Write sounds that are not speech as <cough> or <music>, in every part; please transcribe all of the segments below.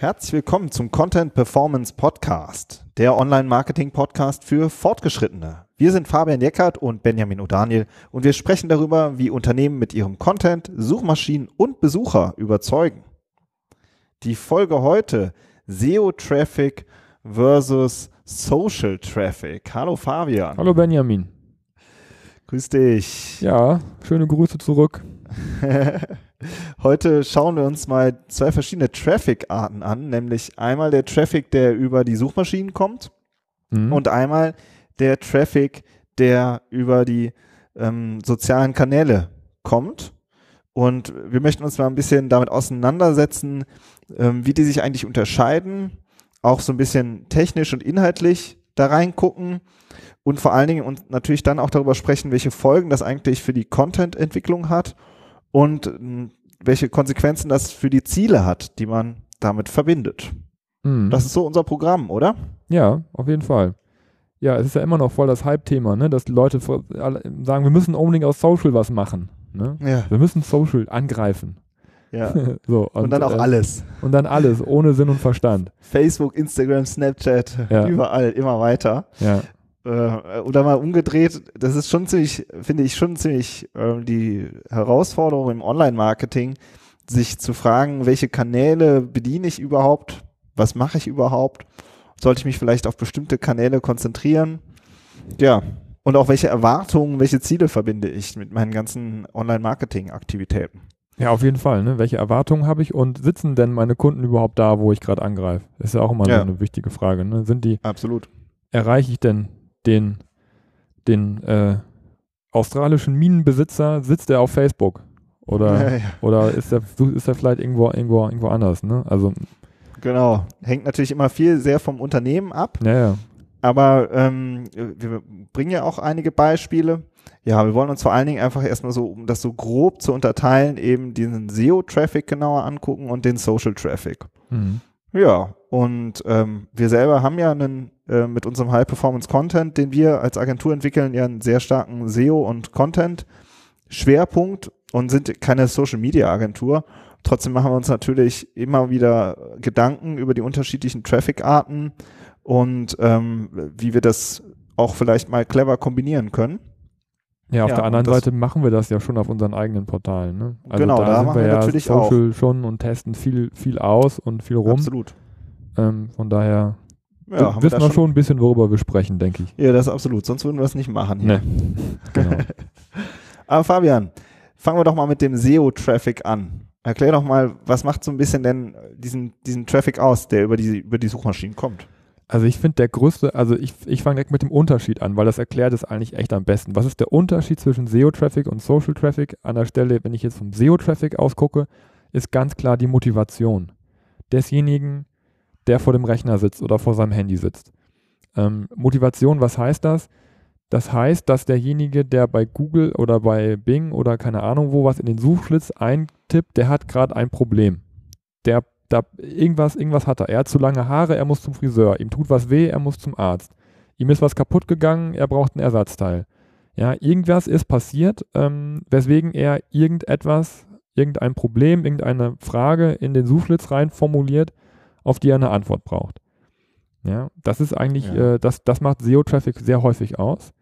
Herzlich willkommen zum Content Performance Podcast, der Online-Marketing-Podcast für Fortgeschrittene. Wir sind Fabian Jeckert und Benjamin O'Daniel und wir sprechen darüber, wie Unternehmen mit ihrem Content, Suchmaschinen und Besucher überzeugen. Die Folge heute SEO-Traffic versus Social Traffic. Hallo Fabian. Hallo Benjamin. Grüß dich. Ja, schöne Grüße zurück. <laughs> Heute schauen wir uns mal zwei verschiedene Traffic-Arten an, nämlich einmal der Traffic, der über die Suchmaschinen kommt mhm. und einmal der Traffic, der über die ähm, sozialen Kanäle kommt. Und wir möchten uns mal ein bisschen damit auseinandersetzen, ähm, wie die sich eigentlich unterscheiden, auch so ein bisschen technisch und inhaltlich da reingucken und vor allen Dingen und natürlich dann auch darüber sprechen, welche Folgen das eigentlich für die Content-Entwicklung hat und hm, welche Konsequenzen das für die Ziele hat, die man damit verbindet. Mhm. Das ist so unser Programm, oder? Ja, auf jeden Fall. Ja, es ist ja immer noch voll das Hype-Thema, ne? dass die Leute sagen, wir müssen unbedingt aus Social was machen. Ne? Ja. Wir müssen Social angreifen. Ja. <laughs> so, und, und, dann auch äh, alles. Und dann alles, ohne Sinn und Verstand. <laughs> Facebook, Instagram, Snapchat, ja. überall, immer weiter. Ja äh, oder mal umgedreht, das ist schon ziemlich, finde ich schon ziemlich äh, die Herausforderung im Online-Marketing, sich zu fragen, welche Kanäle bediene ich überhaupt, was mache ich überhaupt, sollte ich mich vielleicht auf bestimmte Kanäle konzentrieren, ja, und auch welche Erwartungen, welche Ziele verbinde ich mit meinen ganzen Online-Marketing-Aktivitäten. Ja, auf jeden Fall. Ne? Welche Erwartungen habe ich und sitzen denn meine Kunden überhaupt da, wo ich gerade angreife? Das ist ja auch immer ja. so eine wichtige Frage. Ne? Sind die? Absolut. Erreiche ich denn den, den äh, australischen Minenbesitzer, sitzt er auf Facebook? Oder, ja, ja. oder ist er ist er vielleicht irgendwo, irgendwo, irgendwo anders, ne? Also Genau. Hängt natürlich immer viel sehr vom Unternehmen ab. Ja, ja. Aber ähm, wir bringen ja auch einige Beispiele. Ja, wir wollen uns vor allen Dingen einfach erstmal so, um das so grob zu unterteilen, eben diesen SEO-Traffic genauer angucken und den Social Traffic. Mhm. Ja, und ähm, wir selber haben ja einen äh, mit unserem High Performance Content, den wir als Agentur entwickeln, ja einen sehr starken SEO und Content Schwerpunkt und sind keine Social Media Agentur. Trotzdem machen wir uns natürlich immer wieder Gedanken über die unterschiedlichen Traffic-Arten und ähm, wie wir das auch vielleicht mal clever kombinieren können. Ja, auf ja, der anderen Seite machen wir das ja schon auf unseren eigenen Portalen. Ne? Also genau, da, da machen wir, wir natürlich Social auch. schon und testen viel, viel aus und viel rum. Absolut. Ähm, von daher ja, wir wissen wir schon, schon ein bisschen, worüber wir sprechen, denke ich. Ja, das ist absolut. Sonst würden wir es nicht machen. Hier. Nee. genau. <laughs> Aber Fabian, fangen wir doch mal mit dem SEO-Traffic an. Erklär doch mal, was macht so ein bisschen denn diesen, diesen Traffic aus, der über die, über die Suchmaschinen kommt? Also ich finde der größte, also ich, ich fange direkt mit dem Unterschied an, weil das erklärt es eigentlich echt am besten. Was ist der Unterschied zwischen SEO-Traffic und Social Traffic? An der Stelle, wenn ich jetzt vom SEO-Traffic ausgucke, ist ganz klar die Motivation desjenigen, der vor dem Rechner sitzt oder vor seinem Handy sitzt. Ähm, Motivation, was heißt das? Das heißt, dass derjenige, der bei Google oder bei Bing oder keine Ahnung wo was in den Suchschlitz eintippt, der hat gerade ein Problem. Der, da, irgendwas, irgendwas hat er. Er hat zu lange Haare, er muss zum Friseur. Ihm tut was weh, er muss zum Arzt. Ihm ist was kaputt gegangen, er braucht ein Ersatzteil. Ja, irgendwas ist passiert, ähm, weswegen er irgendetwas, irgendein Problem, irgendeine Frage in den Suchschlitz rein formuliert auf die er eine Antwort braucht. Ja, das ist eigentlich, ja. äh, das, das macht SEO-Traffic sehr häufig aus.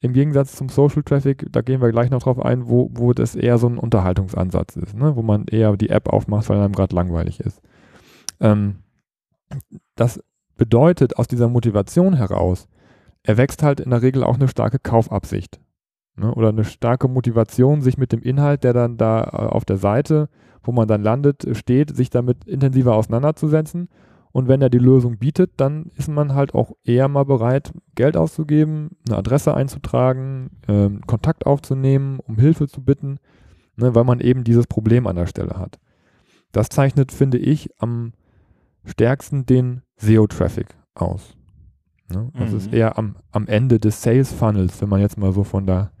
Im Gegensatz zum Social Traffic, da gehen wir gleich noch drauf ein, wo, wo das eher so ein Unterhaltungsansatz ist, ne? wo man eher die App aufmacht, weil einem gerade langweilig ist. Ähm, das bedeutet aus dieser Motivation heraus, erwächst halt in der Regel auch eine starke Kaufabsicht ne? oder eine starke Motivation, sich mit dem Inhalt, der dann da äh, auf der Seite wo man dann landet, steht, sich damit intensiver auseinanderzusetzen. Und wenn er die Lösung bietet, dann ist man halt auch eher mal bereit, Geld auszugeben, eine Adresse einzutragen, äh, Kontakt aufzunehmen, um Hilfe zu bitten, ne, weil man eben dieses Problem an der Stelle hat. Das zeichnet, finde ich, am stärksten den SEO-Traffic aus. Ne? Das mhm. ist eher am, am Ende des Sales Funnels, wenn man jetzt mal so von der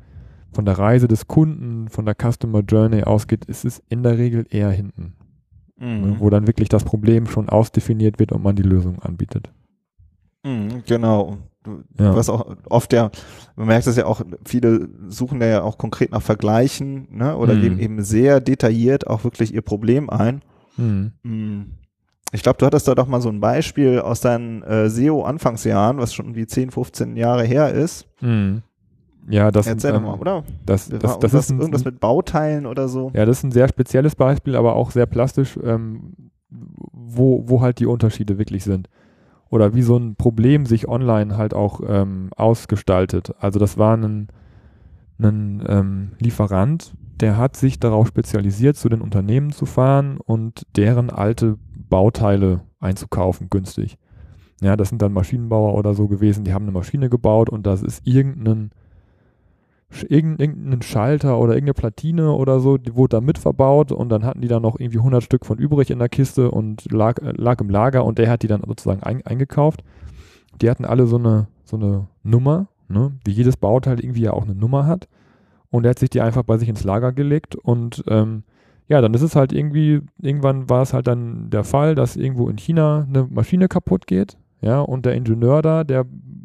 von der Reise des Kunden, von der Customer Journey ausgeht, ist es in der Regel eher hinten. Ne, mhm. Wo dann wirklich das Problem schon ausdefiniert wird und man die Lösung anbietet. Mhm, genau. Du, ja. Was auch oft ja, man merkt es ja auch, viele suchen ja auch konkret nach Vergleichen, ne, oder mhm. geben eben sehr detailliert auch wirklich ihr Problem ein. Mhm. mhm. ich glaube, du hattest da doch mal so ein Beispiel aus deinen äh, SEO-Anfangsjahren, was schon wie 10, 15 Jahre her ist. Mhm. Ja, das, Erzähl ähm, mal, oder? das, das, das, das ist ein, irgendwas mit Bauteilen oder so. Ja, das ist ein sehr spezielles Beispiel, aber auch sehr plastisch, ähm, wo, wo halt die Unterschiede wirklich sind. Oder wie so ein Problem sich online halt auch ähm, ausgestaltet. Also das war ein, ein ähm, Lieferant, der hat sich darauf spezialisiert, zu den Unternehmen zu fahren und deren alte Bauteile einzukaufen, günstig. Ja, das sind dann Maschinenbauer oder so gewesen, die haben eine Maschine gebaut und das ist irgendein irgendein Schalter oder irgendeine Platine oder so, die wurde da mit verbaut und dann hatten die da noch irgendwie 100 Stück von übrig in der Kiste und lag, äh, lag im Lager und der hat die dann sozusagen ein, eingekauft. Die hatten alle so eine, so eine Nummer, ne, wie jedes Bauteil irgendwie ja auch eine Nummer hat. Und er hat sich die einfach bei sich ins Lager gelegt und ähm, ja, dann ist es halt irgendwie, irgendwann war es halt dann der Fall, dass irgendwo in China eine Maschine kaputt geht, ja, und der Ingenieur da, der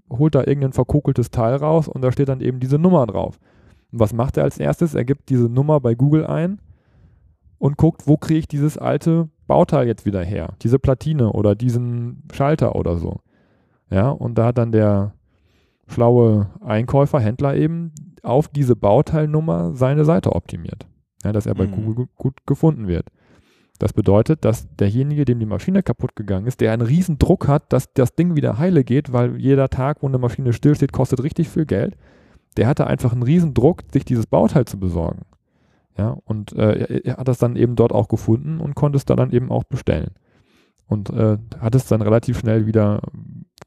holt da irgendein verkokeltes Teil raus und da steht dann eben diese Nummer drauf. Und was macht er als erstes? Er gibt diese Nummer bei Google ein und guckt, wo kriege ich dieses alte Bauteil jetzt wieder her? Diese Platine oder diesen Schalter oder so. Ja, und da hat dann der schlaue Einkäufer, Händler eben auf diese Bauteilnummer seine Seite optimiert. Ja, dass er bei mhm. Google gut gefunden wird. Das bedeutet, dass derjenige, dem die Maschine kaputt gegangen ist, der einen riesen Druck hat, dass das Ding wieder heile geht, weil jeder Tag, wo eine Maschine stillsteht, kostet richtig viel Geld. Der hatte einfach einen riesen Druck, sich dieses Bauteil zu besorgen. Ja, und äh, er, hat das dann eben dort auch gefunden und konnte es dann eben auch bestellen. Und äh, hat es dann relativ schnell wieder,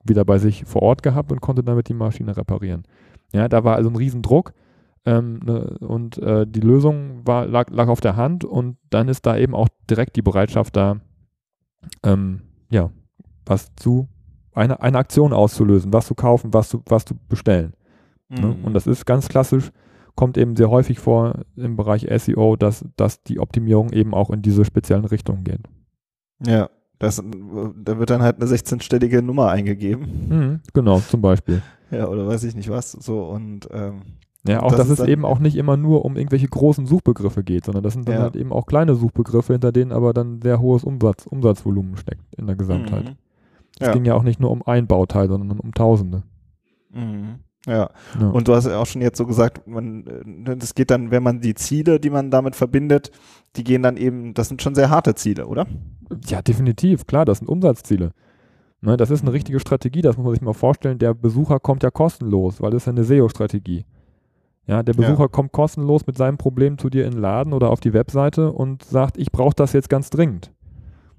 wieder bei sich vor Ort gehabt und konnte damit die Maschine reparieren. Ja, da war also ein riesen Druck ähm, ne, und äh, die Lösung war, lag, lag auf der Hand und dann ist da eben auch direkt die Bereitschaft da, ähm, ja, was zu, eine, eine Aktion auszulösen, was zu kaufen, was zu, was zu bestellen. Ne? Mhm. Ne? Und das ist ganz klassisch, kommt eben sehr häufig vor im Bereich SEO, dass, dass die Optimierung eben auch in diese speziellen Richtungen geht. Ja, das, da wird dann halt eine 16-stellige Nummer eingegeben. Mhm, genau, zum Beispiel. <laughs> Ja, oder weiß ich nicht was. So und ähm, ja, auch das dass es eben auch nicht immer nur um irgendwelche großen Suchbegriffe geht, sondern das sind dann ja. halt eben auch kleine Suchbegriffe, hinter denen aber dann sehr hohes Umsatz, Umsatzvolumen steckt in der Gesamtheit. Mhm. Es ja. ging ja auch nicht nur um ein Bauteil, sondern um Tausende. Mhm. Ja. ja. Und du hast ja auch schon jetzt so gesagt, man, äh, das geht dann, wenn man die Ziele, die man damit verbindet, die gehen dann eben, das sind schon sehr harte Ziele, oder? Ja, definitiv, klar, das sind Umsatzziele. Ne, das ist eine richtige Strategie, das muss man sich mal vorstellen. Der Besucher kommt ja kostenlos, weil das ist ja eine SEO-Strategie. Ja, der Besucher ja. kommt kostenlos mit seinem Problem zu dir in den Laden oder auf die Webseite und sagt, ich brauche das jetzt ganz dringend.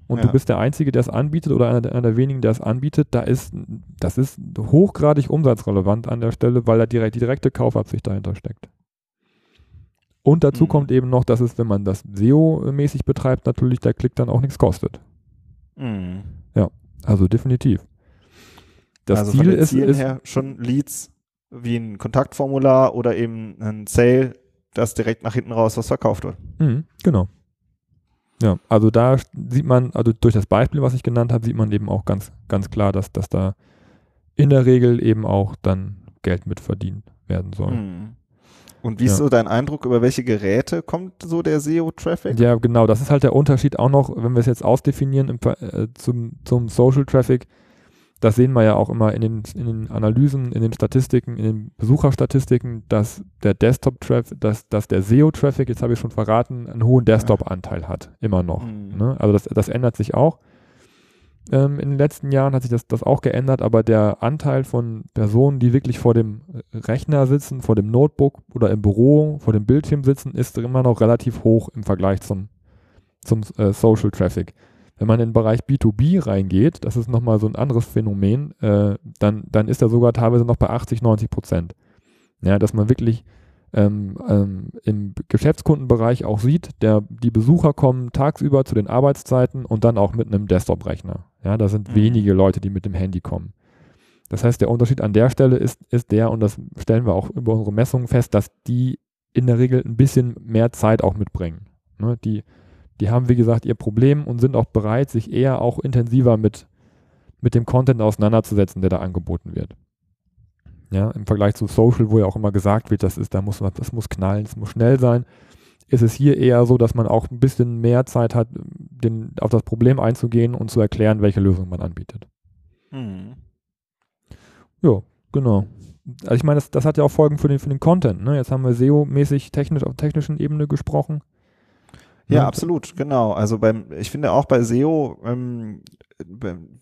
Und ja. du bist der Einzige, der es anbietet oder einer der, einer der, wenigen, der es anbietet. Da ist, das ist hochgradig umsatzrelevant an der Stelle, weil da direkt die direkte Kaufabsicht dahinter steckt. Und dazu mhm. kommt eben noch, dass es, wenn man das SEO-mäßig betreibt, natürlich der Klick dann auch nichts kostet. Mhm. Ja, also definitiv. Das also Ziel ist, ist schon Leads wie ein Kontaktformular oder eben ein Sale, dass direkt nach hinten raus was verkauft wird. Mhm, genau. Ja, also da sieht man, also durch das Beispiel, was ich genannt habe, sieht man eben auch ganz, ganz klar, dass, dass da in der Regel eben auch dann Geld mit verdient werden soll. Mhm. Und wie ist so dein Eindruck, über welche Geräte kommt so der SEO-Traffic? Ja, genau, das ist halt der Unterschied auch noch, wenn wir es jetzt ausdefinieren im, äh, zum, zum Social Traffic das sehen wir ja auch immer in den, in den Analysen, in den Statistiken, in den Besucherstatistiken, dass der Desktop-Traffic, dass, dass der SEO-Traffic, jetzt habe ich schon verraten, einen hohen Desktop-Anteil hat, immer noch. Mhm. Ne? Also das, das ändert sich auch. Ähm, in den letzten Jahren hat sich das, das auch geändert, aber der Anteil von Personen, die wirklich vor dem Rechner sitzen, vor dem Notebook oder im Büro, vor dem Bildschirm sitzen, ist immer noch relativ hoch im Vergleich zum, zum äh, Social Traffic. Wenn man in den Bereich B2B reingeht, das ist nochmal so ein anderes Phänomen, äh, dann, dann ist er sogar teilweise noch bei 80, 90 Prozent. Ja, dass man wirklich ähm, ähm, im Geschäftskundenbereich auch sieht, der, die Besucher kommen tagsüber zu den Arbeitszeiten und dann auch mit einem Desktop-Rechner. Ja, da sind mhm. wenige Leute, die mit dem Handy kommen. Das heißt, der Unterschied an der Stelle ist, ist der, und das stellen wir auch über unsere Messungen fest, dass die in der Regel ein bisschen mehr Zeit auch mitbringen. Ne, die die haben, wie gesagt, ihr Problem und sind auch bereit, sich eher auch intensiver mit, mit dem Content auseinanderzusetzen, der da angeboten wird. Ja, im Vergleich zu Social, wo ja auch immer gesagt wird, das ist, da muss man, das muss knallen, es muss schnell sein, ist es hier eher so, dass man auch ein bisschen mehr Zeit hat, den, auf das Problem einzugehen und zu erklären, welche Lösung man anbietet. Mhm. Ja, genau. Also ich meine, das, das hat ja auch Folgen für den, für den Content. Ne? Jetzt haben wir SEO-mäßig technisch auf technischen Ebene gesprochen. Ja, absolut, genau. Also beim, ich finde auch bei SEO, ähm,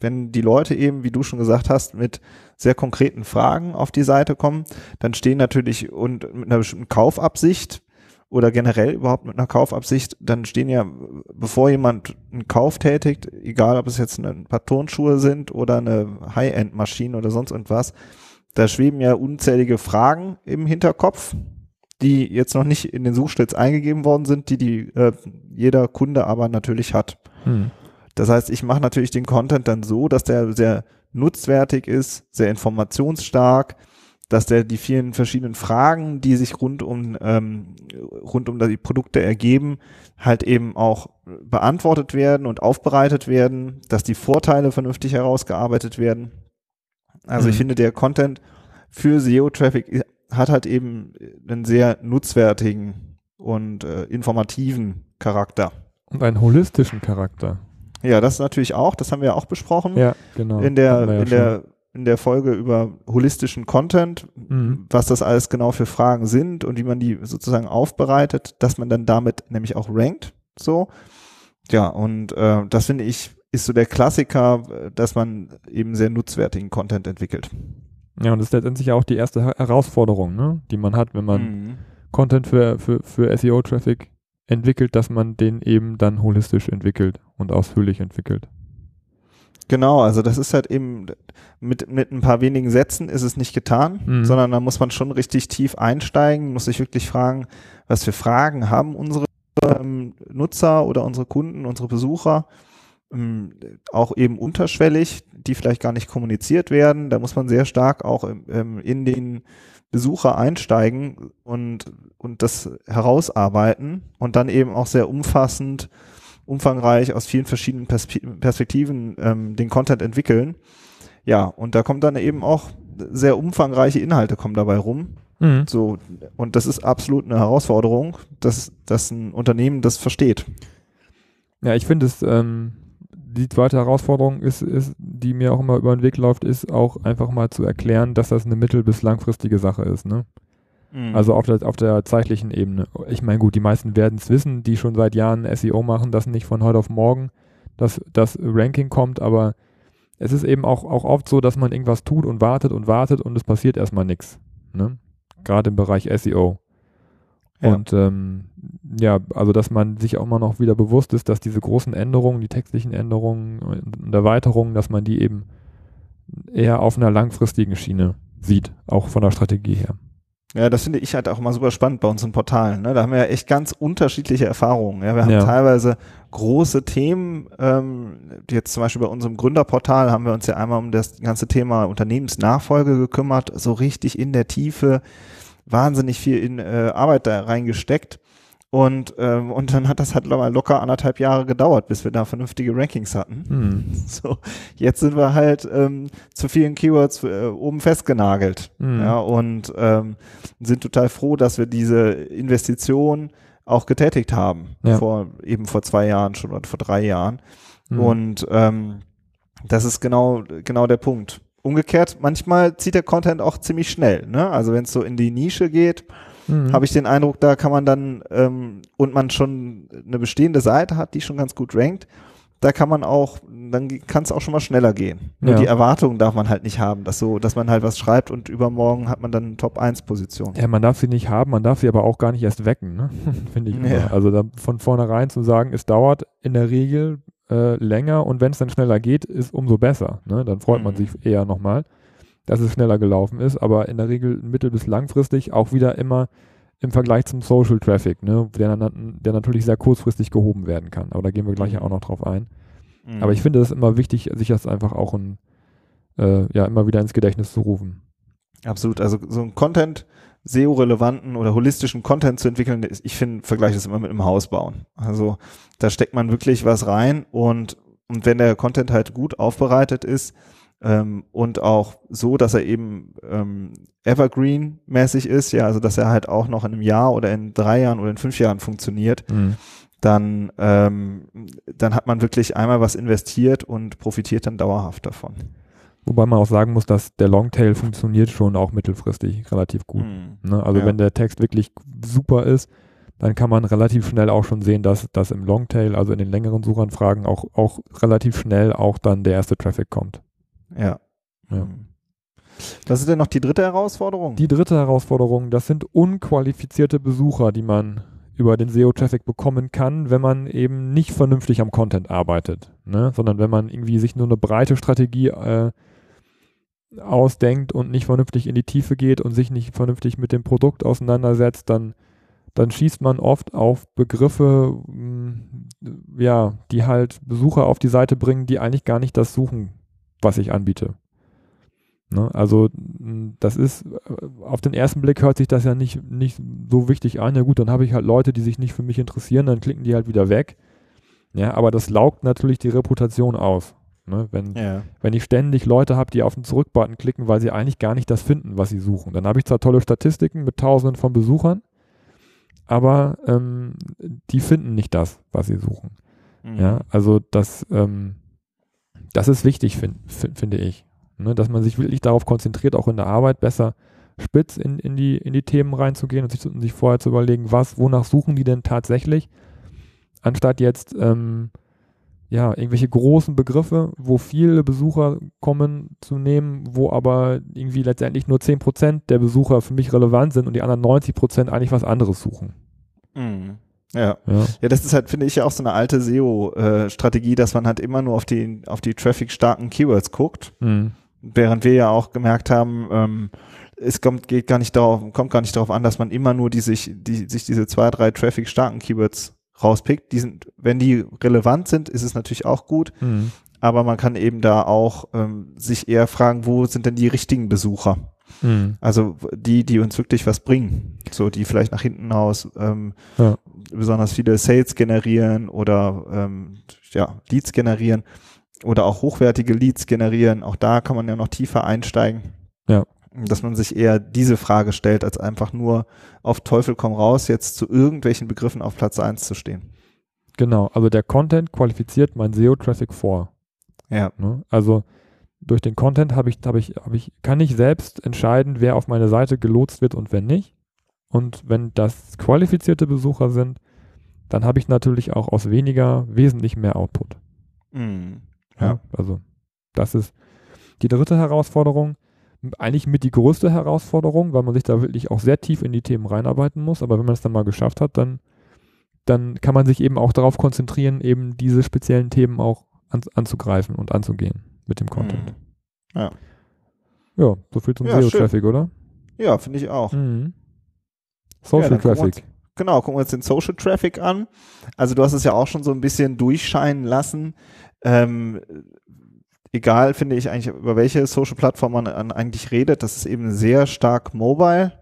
wenn die Leute eben, wie du schon gesagt hast, mit sehr konkreten Fragen auf die Seite kommen, dann stehen natürlich und mit einer bestimmten Kaufabsicht oder generell überhaupt mit einer Kaufabsicht, dann stehen ja, bevor jemand einen Kauf tätigt, egal ob es jetzt ein paar Turnschuhe sind oder eine High-End-Maschine oder sonst irgendwas, da schweben ja unzählige Fragen im Hinterkopf, die jetzt noch nicht in den Suchstills eingegeben worden sind, die, die äh, jeder Kunde aber natürlich hat. Hm. Das heißt, ich mache natürlich den Content dann so, dass der sehr nutzwertig ist, sehr informationsstark, dass der die vielen verschiedenen Fragen, die sich rund um ähm, rund um die Produkte ergeben, halt eben auch beantwortet werden und aufbereitet werden, dass die Vorteile vernünftig herausgearbeitet werden. Also mhm. ich finde, der Content für SEO-Traffic hat halt eben einen sehr nutzwertigen und äh, informativen Charakter. Und einen holistischen Charakter. Ja, das natürlich auch, das haben wir ja auch besprochen. Ja, genau. In der, ja in der, in der Folge über holistischen Content, mhm. was das alles genau für Fragen sind und wie man die sozusagen aufbereitet, dass man dann damit nämlich auch rankt. So. Ja, und äh, das finde ich ist so der Klassiker, dass man eben sehr nutzwertigen Content entwickelt. Ja, und das ist letztendlich auch die erste Herausforderung, ne, die man hat, wenn man mhm. Content für, für, für SEO-Traffic entwickelt, dass man den eben dann holistisch entwickelt und ausführlich entwickelt. Genau, also das ist halt eben mit, mit ein paar wenigen Sätzen ist es nicht getan, mhm. sondern da muss man schon richtig tief einsteigen, muss sich wirklich fragen, was für Fragen haben unsere ähm, Nutzer oder unsere Kunden, unsere Besucher, auch eben unterschwellig, die vielleicht gar nicht kommuniziert werden. Da muss man sehr stark auch ähm, in den Besucher einsteigen und, und das herausarbeiten und dann eben auch sehr umfassend, umfangreich aus vielen verschiedenen Perspektiven ähm, den Content entwickeln. Ja, und da kommt dann eben auch sehr umfangreiche Inhalte kommen dabei rum. Mhm. So, und das ist absolut eine Herausforderung, dass, dass ein Unternehmen das versteht. Ja, ich finde es, ähm, die zweite Herausforderung ist, ist, die mir auch immer über den Weg läuft, ist auch einfach mal zu erklären, dass das eine mittel- bis langfristige Sache ist. Ne? Mhm. Also auf der, auf der zeitlichen Ebene. Ich meine, gut, die meisten werden es wissen, die schon seit Jahren SEO machen, dass nicht von heute auf morgen das, das Ranking kommt, aber es ist eben auch, auch oft so, dass man irgendwas tut und wartet und wartet und es passiert erstmal nichts. Ne? Gerade im Bereich SEO. Ja. Und ähm, ja, also dass man sich auch mal noch wieder bewusst ist, dass diese großen Änderungen, die textlichen Änderungen und Erweiterungen, dass man die eben eher auf einer langfristigen Schiene sieht, auch von der Strategie her. Ja, das finde ich halt auch mal super spannend bei unseren Portalen. Ne? Da haben wir ja echt ganz unterschiedliche Erfahrungen. Ja? Wir haben ja. teilweise große Themen. Ähm, jetzt zum Beispiel bei unserem Gründerportal haben wir uns ja einmal um das ganze Thema Unternehmensnachfolge gekümmert, so richtig in der Tiefe wahnsinnig viel in äh, Arbeit da reingesteckt. Und, ähm, und dann hat das halt locker anderthalb Jahre gedauert, bis wir da vernünftige Rankings hatten. Mhm. <laughs> So, jetzt sind wir halt ähm, zu vielen Keywords äh, oben festgenagelt. Mhm. Ja, und ähm, sind total froh, dass wir diese Investition auch getätigt haben. Ja. Vor eben vor zwei Jahren schon oder vor drei Jahren. Mhm. Und ähm, das ist genau, genau der Punkt. Umgekehrt, manchmal zieht der Content auch ziemlich schnell. Ne? Also wenn es so in die Nische geht, mhm. habe ich den Eindruck, da kann man dann, ähm, und man schon eine bestehende Seite hat, die schon ganz gut rankt, da kann man auch, dann kann es auch schon mal schneller gehen. Nur ja. die Erwartungen darf man halt nicht haben, dass so, dass man halt was schreibt und übermorgen hat man dann eine Top 1 Position. Ja, man darf sie nicht haben, man darf sie aber auch gar nicht erst wecken, ne? <laughs> Finde ich. Ja. Also da von vornherein zu sagen, es dauert in der Regel äh, länger und wenn es dann schneller geht, ist umso besser. Ne? Dann freut mhm. man sich eher nochmal, dass es schneller gelaufen ist, aber in der Regel mittel- bis langfristig auch wieder immer im Vergleich zum Social Traffic, ne? der, der natürlich sehr kurzfristig gehoben werden kann. Aber da gehen wir gleich mhm. auch noch drauf ein. Mhm. Aber ich finde es immer wichtig, sich das einfach auch in, äh, ja, immer wieder ins Gedächtnis zu rufen. Absolut. Also so ein Content, SEO-relevanten oder holistischen Content zu entwickeln, ich finde, vergleiche das immer mit einem Haus bauen. Also da steckt man wirklich was rein und, und wenn der Content halt gut aufbereitet ist, ähm, und auch so, dass er eben ähm, Evergreen-mäßig ist, ja, also dass er halt auch noch in einem Jahr oder in drei Jahren oder in fünf Jahren funktioniert, mhm. dann, ähm, dann hat man wirklich einmal was investiert und profitiert dann dauerhaft davon. Wobei man auch sagen muss, dass der Longtail funktioniert schon auch mittelfristig relativ gut. Mhm. Ne? Also ja. wenn der Text wirklich super ist, dann kann man relativ schnell auch schon sehen, dass, dass im Longtail, also in den längeren Suchanfragen, auch, auch relativ schnell auch dann der erste Traffic kommt. Ja. ja. Was ist denn noch die dritte Herausforderung? Die dritte Herausforderung, das sind unqualifizierte Besucher, die man über den SEO-Traffic bekommen kann, wenn man eben nicht vernünftig am Content arbeitet, ne? sondern wenn man irgendwie sich nur eine breite Strategie äh, ausdenkt und nicht vernünftig in die Tiefe geht und sich nicht vernünftig mit dem Produkt auseinandersetzt, dann, dann schießt man oft auf Begriffe, mh, ja, die halt Besucher auf die Seite bringen, die eigentlich gar nicht das suchen, was ich anbiete. Ne? Also das ist, äh, auf den ersten Blick hört sich das ja nicht, nicht so wichtig an. Ja gut, dann habe ich halt Leute, die sich nicht für mich interessieren, dann klicken die halt wieder weg. Ja, aber das laugt natürlich die Reputation aus. Ne? Wenn, ja. wenn ich ständig Leute habe, die auf den Zurück-Button klicken, weil sie eigentlich gar nicht das finden, was sie suchen. Dann habe ich zwar tolle Statistiken mit Tausenden von Besuchern, aber ähm, die finden nicht das, was sie suchen. Mhm. Ja, also das, ähm, das ist wichtig, find, find, finde ich. Ne? Dass man sich wirklich darauf konzentriert, auch in der Arbeit besser spitz in, in, die, in die Themen reinzugehen und sich, und sich vorher zu überlegen, was, wonach suchen die denn tatsächlich, anstatt jetzt ähm, ja, irgendwelche großen Begriffe, wo viele Besucher kommen zu nehmen, wo aber irgendwie letztendlich nur 10% der Besucher für mich relevant sind und die anderen 90% eigentlich was anderes suchen. Mhm. Ja. ja. Ja, das ist halt, finde ich, ja auch so eine alte SEO-Strategie, dass man halt immer nur auf die, auf die traffic-starken Keywords guckt. Mhm. Während wir ja auch gemerkt haben, ähm, es kommt, geht gar nicht darauf, kommt gar nicht darauf an, dass man immer nur die sich, die, sich diese zwei, drei traffic-starken Keywords rauspickt. Die sind, wenn die relevant sind, ist es natürlich auch gut. Mhm. Aber man kann eben da auch ähm, sich eher fragen, wo sind denn die richtigen Besucher? Mhm. Also die, die uns wirklich was bringen. So, die vielleicht nach hinten aus ähm, ja. besonders viele Sales generieren oder ähm, ja, Leads generieren oder auch hochwertige Leads generieren. Auch da kann man ja noch tiefer einsteigen. Ja dass man sich eher diese Frage stellt, als einfach nur auf Teufel komm raus, jetzt zu irgendwelchen Begriffen auf Platz 1 zu stehen. Genau, also der Content qualifiziert mein SEO-Traffic vor. Ja. Ne? Also durch den Content habe ich, habe ich, habe ich, kann ich selbst entscheiden, wer auf meine Seite gelotst wird und wer nicht. Und wenn das qualifizierte Besucher sind, dann habe ich natürlich auch aus weniger wesentlich mehr Output. Mhm. Ja. ja. Also das ist die dritte Herausforderung eigentlich mit die größte Herausforderung, weil man sich da wirklich auch sehr tief in die Themen reinarbeiten muss. Aber wenn man es dann mal geschafft hat, dann, dann kann man sich eben auch darauf konzentrieren, eben diese speziellen Themen auch an, anzugreifen und anzugehen mit dem Content. Mhm. Ja. Ja, so viel zum ja, SEO-Traffic, oder? Ja, finde ich auch. Mhm. Social ja, Traffic. Uns, genau, gucken wir uns den Social Traffic an. Also du hast es ja auch schon so ein bisschen durchscheinen lassen. Ähm, egal, finde ich eigentlich, über welche Social-Plattform man eigentlich redet, das ist eben sehr stark mobile,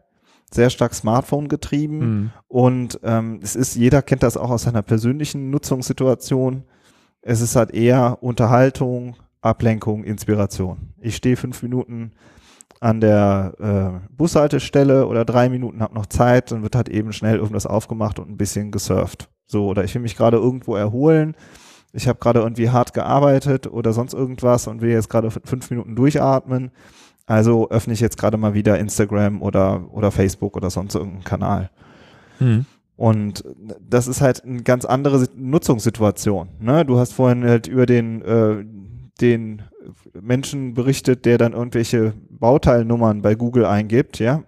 sehr stark Smartphone getrieben mhm. und ähm, es ist, jeder kennt das auch aus seiner persönlichen Nutzungssituation. Es ist halt eher Unterhaltung, Ablenkung, Inspiration. Ich stehe fünf Minuten an der äh, Bushaltestelle oder drei Minuten habe noch Zeit, dann wird halt eben schnell irgendwas aufgemacht und ein bisschen gesurft. So, oder ich will mich gerade irgendwo erholen ich habe gerade irgendwie hart gearbeitet oder sonst irgendwas und will jetzt gerade fünf Minuten durchatmen. Also öffne ich jetzt gerade mal wieder Instagram oder, oder Facebook oder sonst irgendeinen Kanal. Mhm. Und das ist halt eine ganz andere Nutzungssituation. Ne? Du hast vorhin halt über den, äh, den Menschen berichtet, der dann irgendwelche Bauteilnummern bei Google eingibt, ja.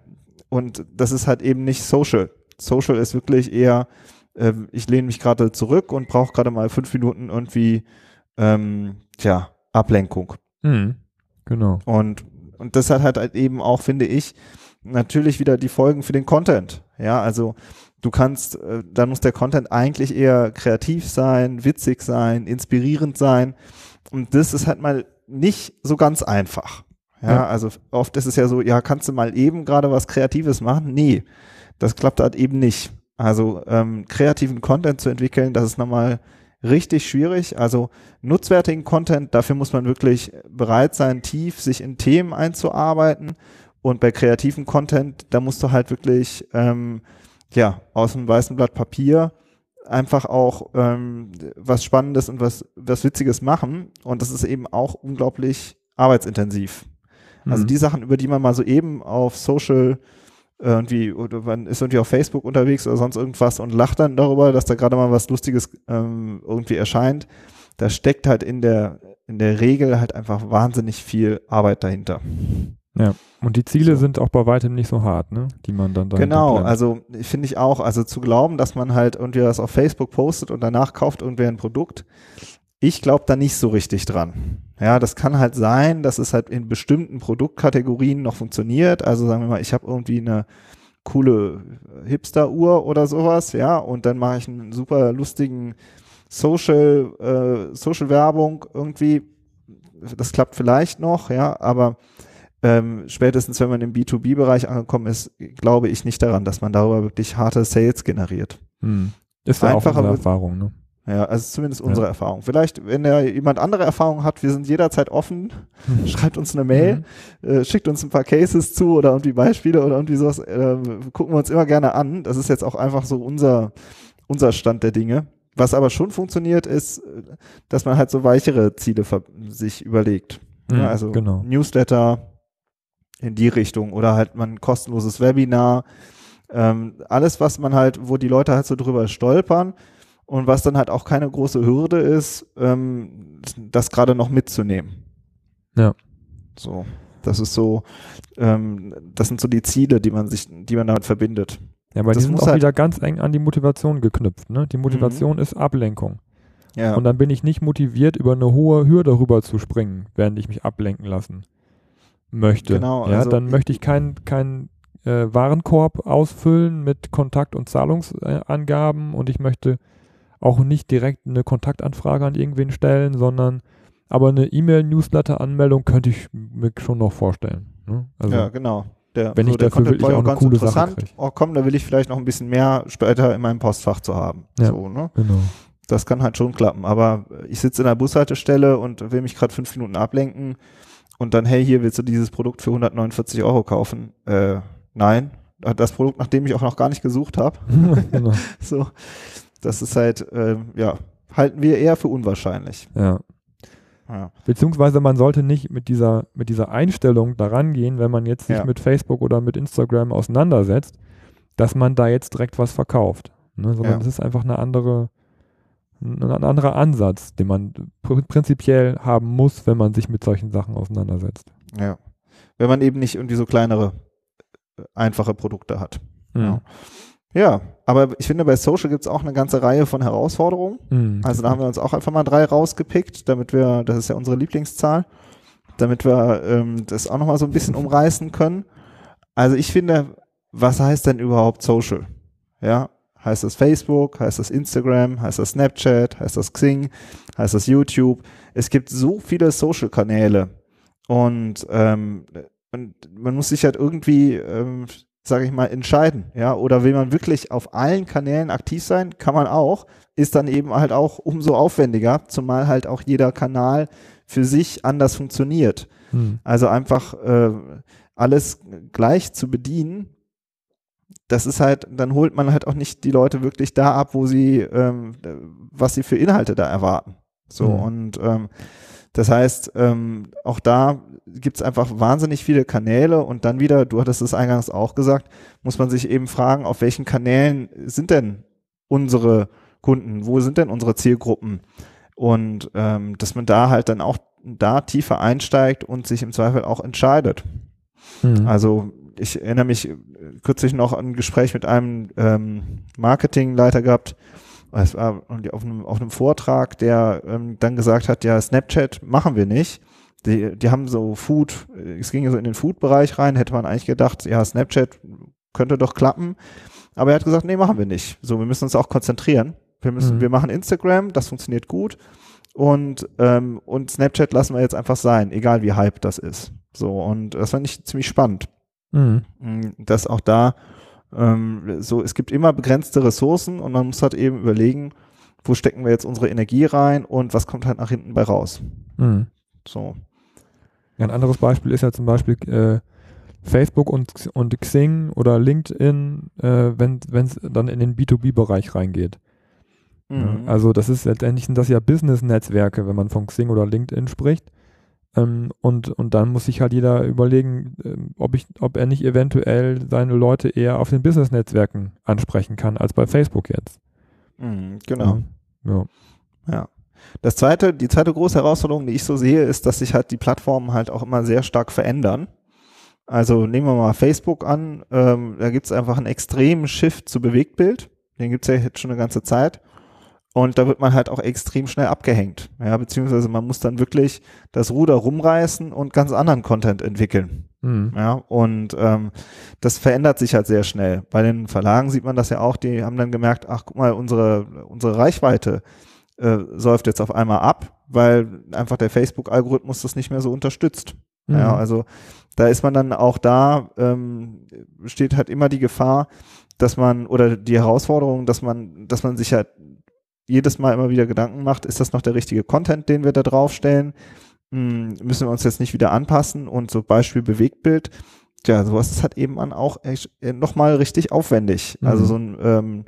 Und das ist halt eben nicht Social. Social ist wirklich eher ähm, ich lehne mich gerade zurück und brauche gerade mal fünf Minuten irgendwie, ähm, tja, Ablenkung. Mhm. Genau. Und, und das hat halt eben auch, finde ich, natürlich wieder die Folgen für den Content. Ja, also du kannst, äh, dann muss der Content eigentlich eher kreativ sein, witzig sein, inspirierend sein. Und das ist halt mal nicht so ganz einfach. Ja, ja. also oft ist es ja so, ja, kannst du mal eben gerade was Kreatives machen? Nee, das klappt halt eben nicht. Also ähm, kreativen Content zu entwickeln, das ist nochmal richtig schwierig. Also nutzwertigen Content, dafür muss man wirklich bereit sein, tief sich in Themen einzuarbeiten. Und bei kreativen Content, da musst du halt wirklich ähm, ja aus dem weißen Blatt Papier einfach auch ähm, was Spannendes und was, was Witziges machen. Und das ist eben auch unglaublich arbeitsintensiv. Also mhm. die Sachen, über die man mal so eben auf Social irgendwie, oder man ist irgendwie auf Facebook unterwegs oder sonst irgendwas und lacht dann darüber, dass da gerade mal was Lustiges ähm, irgendwie erscheint. Da steckt halt in der, in der Regel halt einfach wahnsinnig viel Arbeit dahinter. Ja, und die Ziele so. sind auch bei weitem nicht so hart, ne? Die man dann da Genau, bleibt. also finde ich auch, also zu glauben, dass man halt irgendwie was auf Facebook postet und danach kauft irgendwer ein Produkt, ich glaube da nicht so richtig dran. Ja, das kann halt sein, dass es halt in bestimmten Produktkategorien noch funktioniert. Also sagen wir mal, ich habe irgendwie eine coole Hipster-Uhr oder sowas, ja, und dann mache ich einen super lustigen Social, äh, Social-Werbung irgendwie. Das klappt vielleicht noch, ja, aber ähm, spätestens wenn man im B2B-Bereich angekommen ist, glaube ich nicht daran, dass man darüber wirklich harte Sales generiert. Hm. Ist ja Einfacher auch eine Erfahrung, ne? Ja, also zumindest unsere ja. Erfahrung. Vielleicht, wenn da jemand andere Erfahrungen hat, wir sind jederzeit offen. Mhm. Schreibt uns eine Mail, mhm. äh, schickt uns ein paar Cases zu oder irgendwie Beispiele oder irgendwie sowas. Äh, gucken wir uns immer gerne an. Das ist jetzt auch einfach so unser, unser Stand der Dinge. Was aber schon funktioniert, ist, dass man halt so weichere Ziele sich überlegt. Mhm, ja, also genau. Newsletter in die Richtung oder halt man ein kostenloses Webinar. Ähm, alles, was man halt, wo die Leute halt so drüber stolpern, und was dann halt auch keine große Hürde ist, ähm, das gerade noch mitzunehmen. Ja. So, das ist so, ähm, das sind so die Ziele, die man sich, die man damit verbindet. Ja, aber das die sind auch halt wieder ganz eng an die Motivation geknüpft. Ne? Die Motivation mhm. ist Ablenkung. Ja. Und dann bin ich nicht motiviert, über eine hohe Hürde rüber zu springen, während ich mich ablenken lassen möchte. Genau. Ja, also dann möchte ich keinen kein, äh, Warenkorb ausfüllen mit Kontakt- und Zahlungsangaben und ich möchte auch nicht direkt eine Kontaktanfrage an irgendwen stellen, sondern aber eine E-Mail-Newsletter-Anmeldung könnte ich mir schon noch vorstellen. Ne? Also, ja, genau. Der, wenn so ich dafür wirklich auch eine ganz coole Sache kriege. Oh komm, da will ich vielleicht noch ein bisschen mehr später in meinem Postfach zu haben. Ja, so, ne? genau. Das kann halt schon klappen. Aber ich sitze in der Bushaltestelle und will mich gerade fünf Minuten ablenken und dann, hey, hier willst du dieses Produkt für 149 Euro kaufen? Äh, nein. Das Produkt, nach dem ich auch noch gar nicht gesucht habe. <laughs> genau. <laughs> So. Das ist halt, äh, ja, halten wir eher für unwahrscheinlich. Ja. ja. Beziehungsweise man sollte nicht mit dieser, mit dieser Einstellung daran gehen, wenn man jetzt sich ja. mit Facebook oder mit Instagram auseinandersetzt, dass man da jetzt direkt was verkauft. Ne? Sondern es ja. ist einfach eine andere, ein anderer Ansatz, den man pr prinzipiell haben muss, wenn man sich mit solchen Sachen auseinandersetzt. Ja. Wenn man eben nicht irgendwie so kleinere, äh, einfache Produkte hat. Mhm. Ja. Ja, aber ich finde, bei Social gibt es auch eine ganze Reihe von Herausforderungen. Mhm, also da haben wir uns auch einfach mal drei rausgepickt, damit wir, das ist ja unsere Lieblingszahl, damit wir ähm, das auch nochmal so ein bisschen umreißen können. Also ich finde, was heißt denn überhaupt Social? Ja, heißt das Facebook, heißt das Instagram, heißt das Snapchat, heißt das Xing, heißt das YouTube? Es gibt so viele Social-Kanäle und, ähm, und man muss sich halt irgendwie ähm, sage ich mal, entscheiden. Ja, oder will man wirklich auf allen Kanälen aktiv sein, kann man auch, ist dann eben halt auch umso aufwendiger, zumal halt auch jeder Kanal für sich anders funktioniert. Hm. Also einfach äh, alles gleich zu bedienen, das ist halt, dann holt man halt auch nicht die Leute wirklich da ab, wo sie, ähm, was sie für Inhalte da erwarten. So hm. und ähm, das heißt, ähm, auch da gibt es einfach wahnsinnig viele Kanäle und dann wieder, du hattest es eingangs auch gesagt, muss man sich eben fragen, auf welchen Kanälen sind denn unsere Kunden, wo sind denn unsere Zielgruppen? Und ähm, dass man da halt dann auch da tiefer einsteigt und sich im Zweifel auch entscheidet. Mhm. Also ich erinnere mich kürzlich noch an ein Gespräch mit einem ähm, Marketingleiter gehabt, es war auf einem, auf einem Vortrag, der ähm, dann gesagt hat, ja, Snapchat machen wir nicht. Die, die haben so Food, es ging so in den Food-Bereich rein, hätte man eigentlich gedacht, ja, Snapchat könnte doch klappen. Aber er hat gesagt, nee, machen wir nicht. So, wir müssen uns auch konzentrieren. Wir müssen, mhm. wir machen Instagram, das funktioniert gut. Und, ähm, und Snapchat lassen wir jetzt einfach sein, egal wie hype das ist. So, und das fand ich ziemlich spannend. Mhm. Mm, dass auch da ähm, so, es gibt immer begrenzte Ressourcen und man muss halt eben überlegen, wo stecken wir jetzt unsere Energie rein und was kommt halt nach hinten bei raus. Mhm. So. Ein anderes Beispiel ist ja zum Beispiel äh, Facebook und, und Xing oder LinkedIn, äh, wenn es dann in den B2B-Bereich reingeht. Mhm. Also das ist letztendlich sind das ja Business-Netzwerke, wenn man von Xing oder LinkedIn spricht. Ähm, und, und dann muss sich halt jeder überlegen, äh, ob, ich, ob er nicht eventuell seine Leute eher auf den Business-Netzwerken ansprechen kann, als bei Facebook jetzt. Mhm, genau. Ja. ja. Das zweite, die zweite große Herausforderung, die ich so sehe, ist, dass sich halt die Plattformen halt auch immer sehr stark verändern. Also nehmen wir mal Facebook an, ähm, da gibt es einfach einen extremen Shift zu Bewegtbild. Den gibt es ja jetzt schon eine ganze Zeit. Und da wird man halt auch extrem schnell abgehängt. Ja, beziehungsweise man muss dann wirklich das Ruder rumreißen und ganz anderen Content entwickeln. Mhm. Ja, und ähm, das verändert sich halt sehr schnell. Bei den Verlagen sieht man das ja auch, die haben dann gemerkt, ach guck mal, unsere, unsere Reichweite äh, säuft jetzt auf einmal ab, weil einfach der Facebook-Algorithmus das nicht mehr so unterstützt. Mhm. Ja, also da ist man dann auch da, ähm, steht halt immer die Gefahr, dass man oder die Herausforderung, dass man, dass man sich halt jedes Mal immer wieder Gedanken macht, ist das noch der richtige Content, den wir da draufstellen? Hm, müssen wir uns jetzt nicht wieder anpassen? Und so Beispiel Bewegtbild, ja, sowas ist halt eben an auch äh, nochmal richtig aufwendig. Mhm. Also so ein, ähm,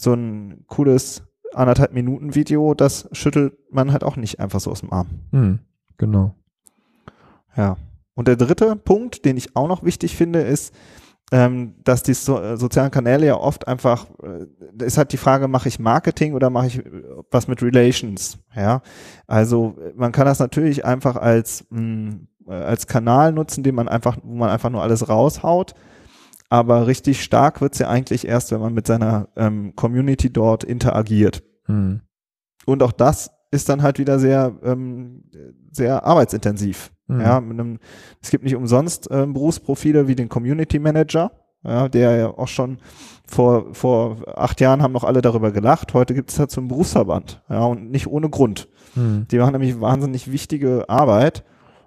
so ein cooles anderthalb Minuten Video, das schüttelt man halt auch nicht einfach so aus dem Arm. Mhm. Genau. Ja. Und der dritte Punkt, den ich auch noch wichtig finde, ist, ähm, dass die so, äh, sozialen Kanäle ja oft einfach, äh, ist halt die Frage, mache ich Marketing oder mache ich äh, was mit Relations? Ja, also man kann das natürlich einfach als mh, mm, äh, als Kanal nutzen, den man einfach, wo man einfach nur alles raushaut. Aber richtig stark wird's ja eigentlich erst, wenn man mit seiner ähm, Community dort interagiert. Mhm. Und auch das ist dann halt wieder sehr, ähm, sehr arbeitsintensiv. Mhm. Ja, mit einem, es gibt nicht umsonst äh, Berufsprofile wie den Community Manager, ja, der ja auch schon vor, vor acht Jahren haben noch alle darüber gelacht. Heute gibt es dazu einen Berufsverband, ja, und nicht ohne Grund. Mhm. Die machen nämlich wahnsinnig wichtige Arbeit.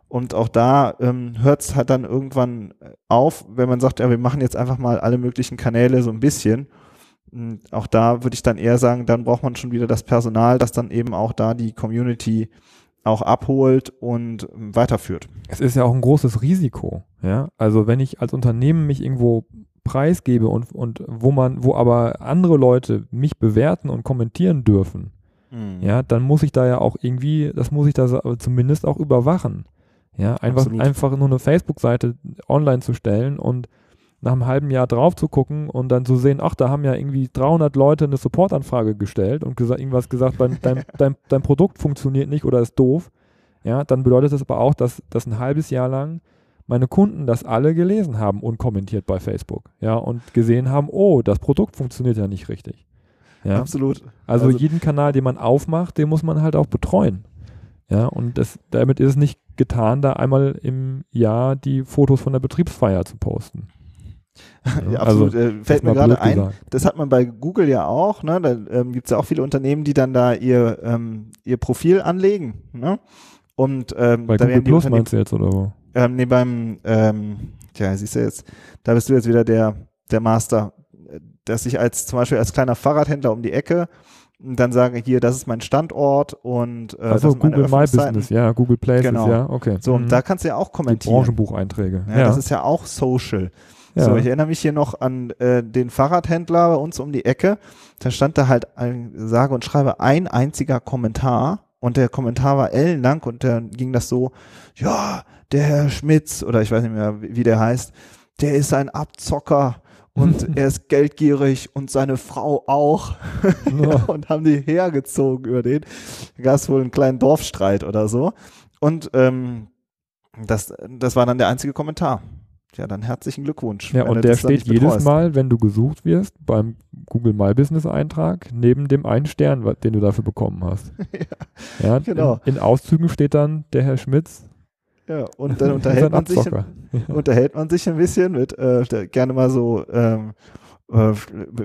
Und auch da ähm, hört es halt dann irgendwann auf, wenn man sagt, ja, wir machen jetzt einfach mal alle möglichen Kanäle so ein bisschen. Und auch da würde ich dann eher sagen, dann braucht man schon wieder das Personal, das dann eben auch da die Community auch abholt und weiterführt. Es ist ja auch ein großes Risiko, ja. Also wenn ich als Unternehmen mich irgendwo preisgebe und, und wo man, wo aber andere Leute mich bewerten und kommentieren dürfen, mhm. ja, dann muss ich da ja auch irgendwie, das muss ich da zumindest auch überwachen. Ja, einfach, einfach nur eine Facebook-Seite online zu stellen und nach einem halben Jahr drauf zu gucken und dann zu sehen, ach, da haben ja irgendwie 300 Leute eine Supportanfrage gestellt und gesa irgendwas gesagt, dein, dein, <laughs> dein, dein, Produkt funktioniert nicht oder ist doof. Ja, dann bedeutet das aber auch, dass, dass ein halbes Jahr lang meine Kunden das alle gelesen haben und kommentiert bei Facebook. Ja, und gesehen haben, oh, das Produkt funktioniert ja nicht richtig. Ja? Absolut. Also, also jeden Kanal, den man aufmacht, den muss man halt auch betreuen. Ja, und das, damit ist es nicht getan, da einmal im Jahr die Fotos von der Betriebsfeier zu posten. Ja, absolut. Also, fällt mir gerade ein, gesagt. das hat man bei Google ja auch, ne? Da ähm, gibt es ja auch viele Unternehmen, die dann da ihr, ähm, ihr Profil anlegen. Ne? Und ähm, bei da Google Plus meinst du jetzt oder wo? Ähm, nee, beim, ähm, tja, siehst du jetzt, da bist du jetzt wieder der, der Master, dass ich als zum Beispiel als kleiner Fahrradhändler um die Ecke dann sage hier, das ist mein Standort und äh, also Google My Business, ja, Google Places, genau. ja, okay. So, und mhm. da kannst du ja auch kommentieren. Die Branchenbucheinträge. Ja, ja, das ist ja auch Social. Ja. So, ich erinnere mich hier noch an äh, den Fahrradhändler bei uns um die Ecke. Da stand da halt, ein, sage und schreibe, ein einziger Kommentar. Und der Kommentar war ellenlang und dann ging das so, ja, der Herr Schmitz, oder ich weiß nicht mehr, wie, der heißt, der ist ein Abzocker und <laughs> er ist geldgierig und seine Frau auch. <laughs> Ja. und haben die hergezogen über den. Da gab es wohl einen kleinen Dorfstreit oder so. Und ähm, das, das war dann der einzige Kommentar. Ja, dann herzlichen Glückwunsch. Ja, und der steht jedes Mal, wenn du gesucht wirst, beim Google My Business Eintrag, neben dem einen Stern, den du dafür bekommen hast. <laughs> ja, ja, genau. In, in, Auszügen steht dann der Herr Schmitz. Ja, und <laughs> dann unterhält man sich, unterhält man sich ein bisschen mit, äh, gerne mal so, ähm, äh,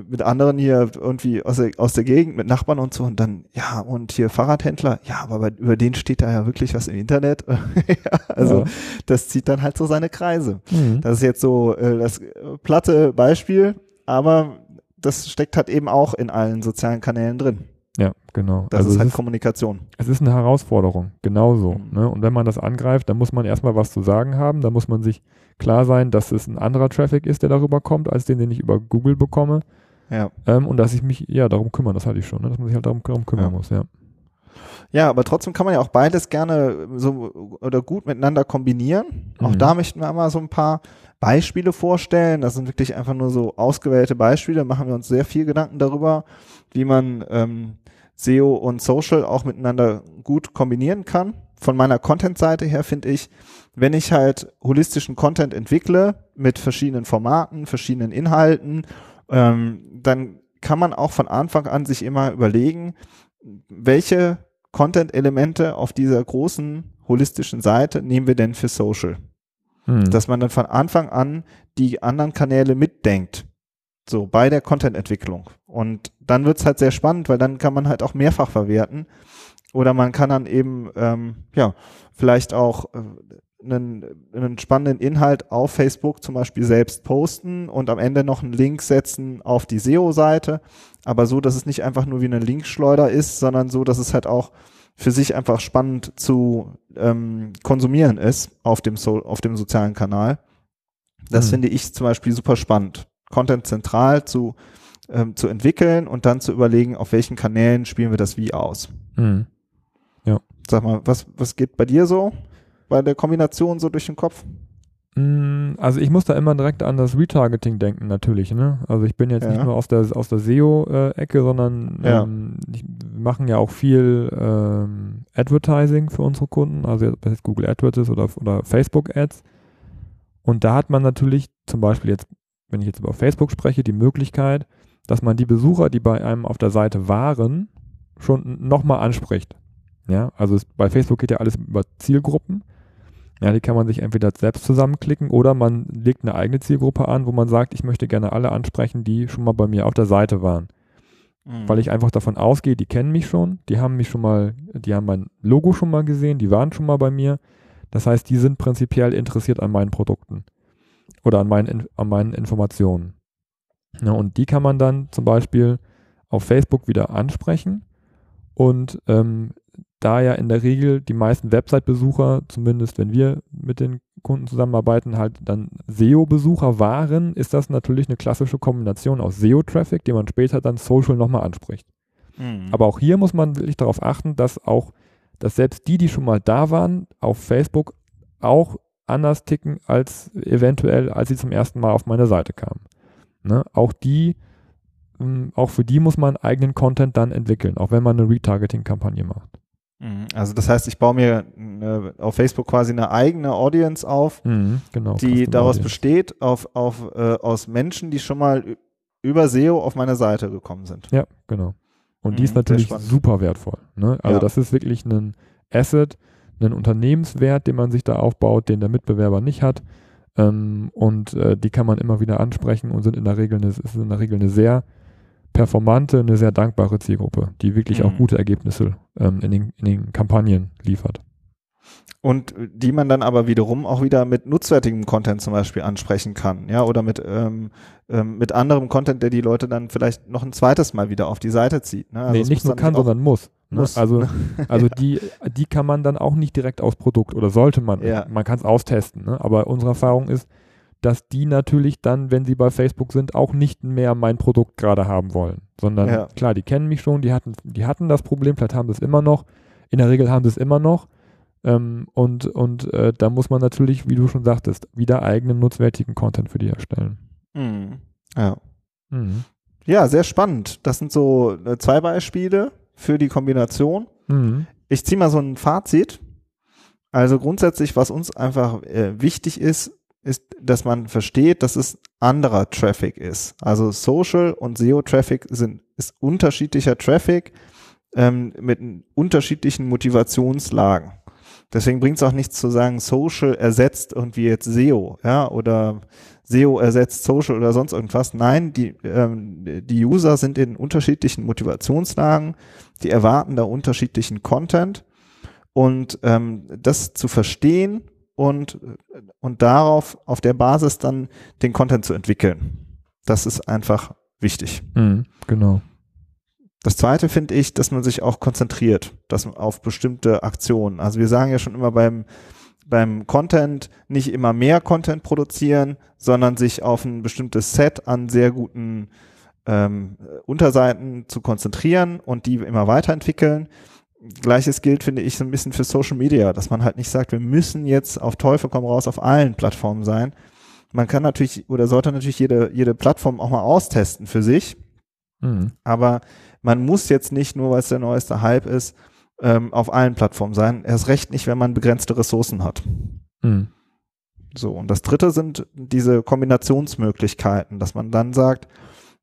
mit anderen hier irgendwie aus der, aus der Gegend, mit Nachbarn und so und dann, ja, und hier Fahrradhändler, ja, aber bei, über den steht da ja wirklich was im Internet. <laughs> ja, also ja. das zieht dann halt so seine Kreise. Mhm. Das ist jetzt so äh, das platte Beispiel, aber das steckt halt eben auch in allen sozialen Kanälen drin. Ja, genau. Das also ist halt ist, Kommunikation. Es ist eine Herausforderung, genauso. Mhm. Ne? Und wenn man das angreift, dann muss man erstmal was zu sagen haben. Da muss man sich klar sein, dass es ein anderer Traffic ist, der darüber kommt, als den, den ich über Google bekomme. Ja. Ähm, und dass ich mich ja darum kümmern, das hatte ich schon, ne? dass man sich halt darum, darum kümmern ja. muss, ja. Ja, aber trotzdem kann man ja auch beides gerne so oder gut miteinander kombinieren. Mhm. Auch da möchten wir mal so ein paar Beispiele vorstellen. Das sind wirklich einfach nur so ausgewählte Beispiele. Machen wir uns sehr viel Gedanken darüber, wie man ähm, SEO und Social auch miteinander gut kombinieren kann. Von meiner Content-Seite her finde ich, wenn ich halt holistischen Content entwickle mit verschiedenen Formaten, verschiedenen Inhalten, ähm, dann kann man auch von Anfang an sich immer überlegen, welche Content-Elemente auf dieser großen holistischen Seite nehmen wir denn für Social? Hm. Dass man dann von Anfang an die anderen Kanäle mitdenkt. So, bei der Content-Entwicklung. Und dann wird's halt sehr spannend, weil dann kann man halt auch mehrfach verwerten. Oder man kann dann eben, ähm, ja, vielleicht auch äh, einen, einen spannenden Inhalt auf Facebook zum Beispiel selbst posten und am Ende noch einen Link setzen auf die SEO-Seite, aber so, dass es nicht einfach nur wie eine Linkschleuder ist, sondern so, dass es halt auch für sich einfach spannend zu ähm, konsumieren ist auf dem, so auf dem sozialen Kanal. Das mhm. finde ich zum Beispiel super spannend. Content zentral zu, ähm, zu entwickeln und dann zu überlegen, auf welchen Kanälen spielen wir das wie aus. Mhm. Ja. Sag mal, was, was geht bei dir so bei der Kombination so durch den Kopf? Mm, also ich muss da immer direkt an das Retargeting denken, natürlich. Ne? Also ich bin jetzt ja. nicht nur aus der, aus der SEO-Ecke, sondern ja. ähm, wir machen ja auch viel ähm, Advertising für unsere Kunden, also das Google AdWords ist oder, oder Facebook Ads. Und da hat man natürlich zum Beispiel jetzt, wenn ich jetzt über Facebook spreche, die Möglichkeit, dass man die Besucher, die bei einem auf der Seite waren, schon nochmal anspricht. Ja, also es, bei Facebook geht ja alles über Zielgruppen. Ja, die kann man sich entweder selbst zusammenklicken oder man legt eine eigene Zielgruppe an, wo man sagt, ich möchte gerne alle ansprechen, die schon mal bei mir auf der Seite waren. Mhm. Weil ich einfach davon ausgehe, die kennen mich schon, die haben mich schon mal, die haben mein Logo schon mal gesehen, die waren schon mal bei mir. Das heißt, die sind prinzipiell interessiert an meinen Produkten oder an meinen, an meinen Informationen. Ja, und die kann man dann zum Beispiel auf Facebook wieder ansprechen und ähm, da ja in der Regel die meisten Website-Besucher, zumindest wenn wir mit den Kunden zusammenarbeiten, halt dann SEO-Besucher waren, ist das natürlich eine klassische Kombination aus SEO-Traffic, den man später dann Social nochmal anspricht. Mhm. Aber auch hier muss man wirklich darauf achten, dass auch, dass selbst die, die schon mal da waren, auf Facebook auch anders ticken als eventuell, als sie zum ersten Mal auf meine Seite kamen. Ne? Auch die, ähm, auch für die muss man eigenen Content dann entwickeln, auch wenn man eine Retargeting-Kampagne macht. Mhm. Also das heißt, ich baue mir eine, auf Facebook quasi eine eigene Audience auf, mhm, genau, die daraus Audience. besteht auf, auf, äh, aus Menschen, die schon mal über SEO auf meine Seite gekommen sind. Ja, genau. Und mhm, die ist natürlich super wertvoll. Ne? Also ja. das ist wirklich ein Asset, ein Unternehmenswert, den man sich da aufbaut, den der Mitbewerber nicht hat. Ähm, und äh, die kann man immer wieder ansprechen und sind in der Regel eine, ist in der Regel eine sehr performante, eine sehr dankbare Zielgruppe, die wirklich mhm. auch gute Ergebnisse ähm, in, den, in den Kampagnen liefert. Und die man dann aber wiederum auch wieder mit nutzwertigem Content zum Beispiel ansprechen kann, ja, oder mit, ähm, ähm, mit anderem Content, der die Leute dann vielleicht noch ein zweites Mal wieder auf die Seite zieht. Ne? Also nee, nicht nur kann, sondern muss. Ne? muss. Also, <laughs> also ja. die, die kann man dann auch nicht direkt aus Produkt oder sollte man. Ja. Man kann es austesten, ne? aber unsere Erfahrung ist, dass die natürlich dann, wenn sie bei Facebook sind, auch nicht mehr mein Produkt gerade haben wollen. Sondern ja. klar, die kennen mich schon, die hatten, die hatten das Problem, vielleicht haben sie es immer noch. In der Regel haben sie es immer noch. Ähm, und und äh, da muss man natürlich, wie du schon sagtest, wieder eigenen nutzwertigen Content für die erstellen. Mhm. Ja. Mhm. Ja, sehr spannend. Das sind so äh, zwei Beispiele für die Kombination. Mhm. Ich ziehe mal so ein Fazit. Also grundsätzlich, was uns einfach äh, wichtig ist, ist, dass man versteht, dass es anderer Traffic ist. Also Social und SEO-Traffic sind ist unterschiedlicher Traffic ähm, mit unterschiedlichen Motivationslagen. Deswegen bringt es auch nichts zu sagen, Social ersetzt irgendwie jetzt SEO, ja, oder SEO ersetzt Social oder sonst irgendwas. Nein, die, ähm, die User sind in unterschiedlichen Motivationslagen, die erwarten da unterschiedlichen Content und ähm, das zu verstehen und, und darauf, auf der Basis dann den Content zu entwickeln. Das ist einfach wichtig. Mhm, genau. Das zweite finde ich, dass man sich auch konzentriert, dass man auf bestimmte Aktionen. Also wir sagen ja schon immer beim, beim Content nicht immer mehr Content produzieren, sondern sich auf ein bestimmtes Set an sehr guten ähm, Unterseiten zu konzentrieren und die immer weiterentwickeln. Gleiches gilt, finde ich, so ein bisschen für Social Media, dass man halt nicht sagt, wir müssen jetzt auf Teufel komm raus auf allen Plattformen sein. Man kann natürlich oder sollte natürlich jede, jede Plattform auch mal austesten für sich. Mhm. Aber man muss jetzt nicht, nur weil es der neueste Hype ist, ähm, auf allen Plattformen sein. Erst recht nicht, wenn man begrenzte Ressourcen hat. Mhm. So, und das dritte sind diese Kombinationsmöglichkeiten, dass man dann sagt,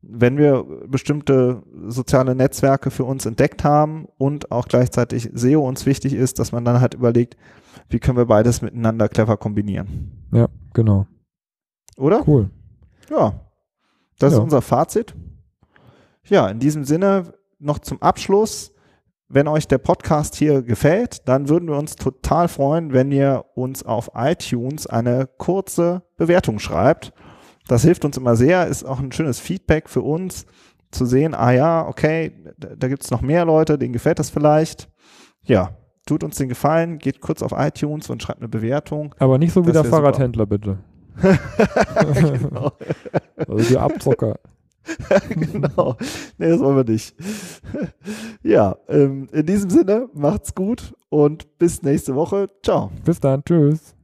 wenn wir bestimmte soziale Netzwerke für uns entdeckt haben und auch gleichzeitig SEO uns wichtig ist, dass man dann halt überlegt, wie können wir beides miteinander clever kombinieren. Ja, genau. Oder? Cool. Ja. Das ja. ist unser Fazit. Ja, in diesem Sinne noch zum Abschluss. Wenn euch der Podcast hier gefällt, dann würden wir uns total freuen, wenn ihr uns auf iTunes eine kurze Bewertung schreibt. Das hilft uns immer sehr, ist auch ein schönes Feedback für uns zu sehen, ah ja, okay, da, da gibt es noch mehr Leute, denen gefällt das vielleicht. Ja, tut uns den Gefallen, geht kurz auf iTunes und schreibt eine Bewertung. Aber nicht so wie der Fahrradhändler, bitte. <laughs> genau. Also die Abzocker. <laughs> genau. Nee, das wollen wir nicht. ja, ähm, in diesem Sinne, macht's gut und bis nächste Woche. Ciao. Bis dann. Tschüss.